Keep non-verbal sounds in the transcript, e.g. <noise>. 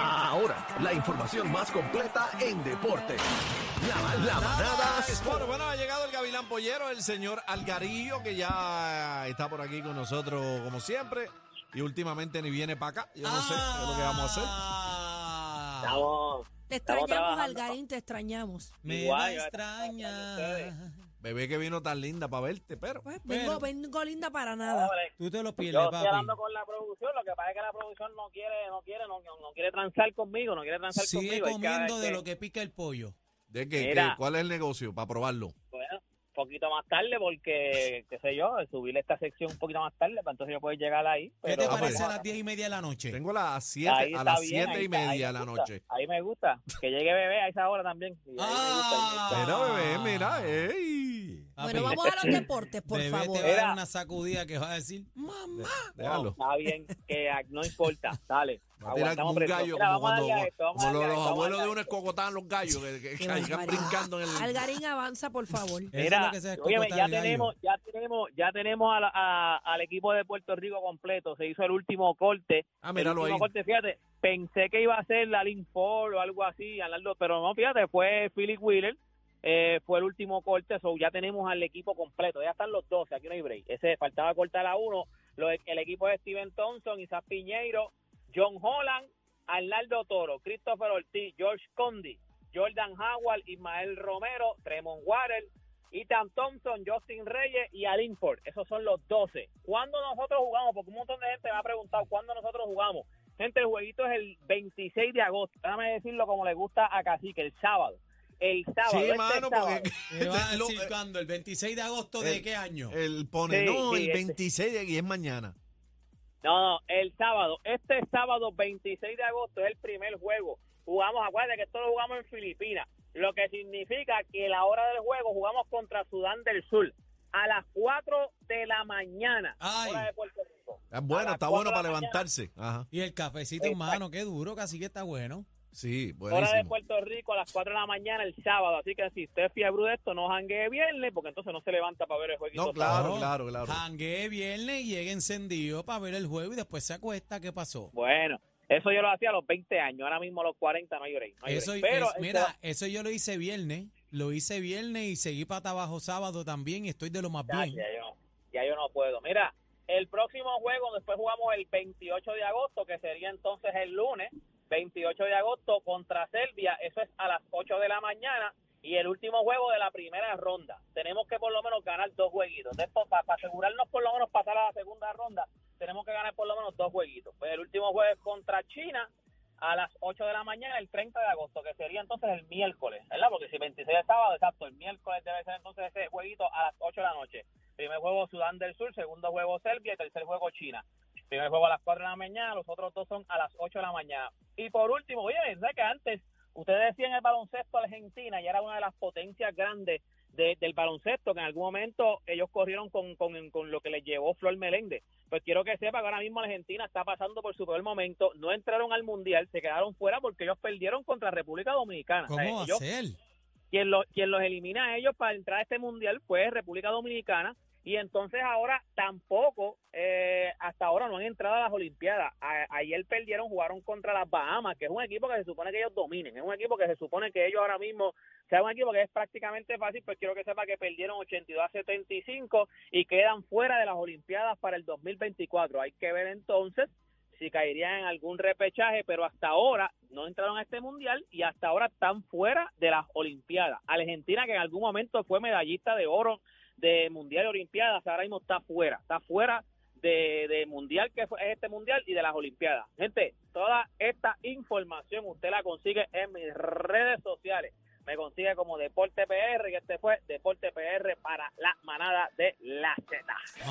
Ahora, la información más completa en deporte. La, la manada Bueno, bueno, ha llegado el Gavilán Pollero, el señor Algarillo, que ya está por aquí con nosotros como siempre. Y últimamente ni viene para acá. Yo no sé qué es lo que vamos a hacer. Ah, Estamos, Te extrañamos. Algarín, te extrañamos. Me yo- extraña. Bebé que vino tan linda para verte, pero. Pues Pero- vengo, vengo linda para nada. hombre, Tú te lo yo pierdes, estoy papi. hablando con la producción, lo que pasa es que la producción no quiere, no quiere, no, no- quiere transar conmigo, no quiere transar Sigue conmigo. cada comiendo de que- lo que pica el pollo. ¿De qué? Mira. ¿Qué? ¿Cuál es el negocio? Para probarlo. Bueno, un poquito más tarde porque, qué sé yo, subir esta sección un poquito más tarde, para entonces yo puedo llegar ahí. ¿Qué Pero, te Ah, parece pues. a las diez y media de la noche? Tengo a las 7, Ahí a las bien, 7 ahí y media de me la gusta, noche. Ahí me gusta. Que llegue bebé a esa hora también. Me gusta, ahí me gusta. Ah. Mira, bebé, mira, ey. Bueno, vamos a los deportes, por bebé favor. te va a dar Mira. una sacudida que va a decir, mamá. Déjalo. Está bien, que ah, no importa. Dale. Va a tirar como un gallo, Mira, como vamos a cuando darle a esto, vamos a como darle a los esto, vamos a abuelos de darle a uno esto. escocotaban los gallos que, que, que Qué caían barbaridad. brincando en el. Algarín avanza, por favor. Eso es Mira, lo que se óyeme, escocotar ya el gallo. tenemos, ya tenemos, ya tenemos a la- a- al equipo de Puerto Rico completo. Se hizo el último corte. Ah, el míralo último ahí. corte, fíjate, pensé que iba a ser la Lin Ford o algo así, Arnaldo, pero no, fíjate, fue Philip Wheeler. Eh, fue el último corte, so ya tenemos al equipo completo, ya están los 12, aquí no hay break. Ese faltaba cortar a uno, el equipo de Steven Thompson, Isaac Piñeiro, John Holland, Arnaldo Toro, Christopher Ortiz, George Condi, Jordan Howard, Ismael Romero, Tremont Water, Ethan Thompson, Justin Reyes y Alin Ford. Esos son los 12. ¿Cuándo nosotros jugamos? Porque un montón de gente me ha preguntado cuándo nosotros jugamos. Gente, el jueguito es el 26 de agosto. Déjame decirlo como le gusta a Cacique, el sábado. El sábado. Sí, este mano, sábado. porque Me va a <laughs> decir cuándo, el 26 de agosto de el- qué año. él pone, Sí, no, sí, el este. 26 de- y es mañana. No, no, el sábado. Este sábado 26 de agosto es el primer juego. Jugamos, acuérdate que esto lo jugamos en Filipinas, lo que significa que la hora del juego jugamos contra Sudán del Sur a las 4 de la mañana, Ay. hora de Puerto Rico. Es A bueno, está cuatro bueno de la para mañana, levantarse. Ajá. Y el cafecito, Exacto. hermano, qué duro, casi que está bueno. Sí, Hora de. Puerto Rico a las 4 de la mañana el sábado. Así que si usted es fiebre de esto, no janguee viernes, porque entonces no se levanta para ver el jueguito. No, claro, claro, claro. Jangué viernes y llegué encendido para ver el juego y después se acuesta. ¿Qué pasó? Bueno, eso yo lo hacía a los 20 años. Ahora mismo a los 40 no hay break. no Eso, break. Pero es- mira, eso yo lo hice viernes. Lo hice viernes y seguí para abajo sábado también y estoy de lo más Ya, bien. ya yo, ya yo no puedo. Mira, el próximo juego, después jugamos el 28 de agosto, que sería entonces el lunes, 28 de agosto contra Serbia, eso es a las 8 de la mañana, y el último juego de la primera ronda. Tenemos que por lo menos ganar dos jueguitos. Para asegurarnos por lo menos pasar a la segunda ronda, tenemos que ganar por lo menos dos jueguitos. Pues el último juego es contra China a las 8 de la mañana, el 30 de agosto, que sería entonces el miércoles, ¿verdad? Porque si 26 es sábado, exacto, el miércoles debe ser entonces ese jueguito a las 8 de la noche. Primer juego Sudán del Sur, segundo juego Serbia y tercer juego China. Primer juego a las 4 de la mañana, los otros dos son a las 8 de la mañana. Y por último, oye, ¿sabes que antes ustedes decían el baloncesto Argentina y era una de las potencias grandes de- del baloncesto, que en algún momento ellos corrieron con, con, con lo que les llevó Flor Meléndez. Pues quiero que sepa que ahora mismo Argentina está pasando por su peor momento, no entraron al Mundial, se quedaron fuera porque ellos perdieron contra República Dominicana. ¿Cómo ser? quien, lo- quien los elimina a ellos para entrar a este mundial fue República Dominicana y entonces ahora tampoco, eh, hasta ahora no han entrado a las Olimpiadas. A- ayer perdieron, jugaron contra las Bahamas, que es un equipo que se supone que ellos dominen, es un equipo que se supone que ellos ahora mismo, sea un equipo que es prácticamente fácil, pues quiero que sepa que perdieron 82 a 75 y quedan fuera de las Olimpiadas para el 2024. Hay que ver entonces si caerían en algún repechaje, pero hasta ahora no entraron a este mundial y hasta ahora están fuera de las Olimpiadas. Argentina, que en algún momento fue medallista de oro de Mundial y Olimpiadas, ahora mismo está fuera, está fuera de, de Mundial, que fue este Mundial, y de las Olimpiadas. Gente, toda esta información usted la consigue en mis redes sociales. Me consigue como Deporte PR, y este fue Deporte PR para la manada de la Z.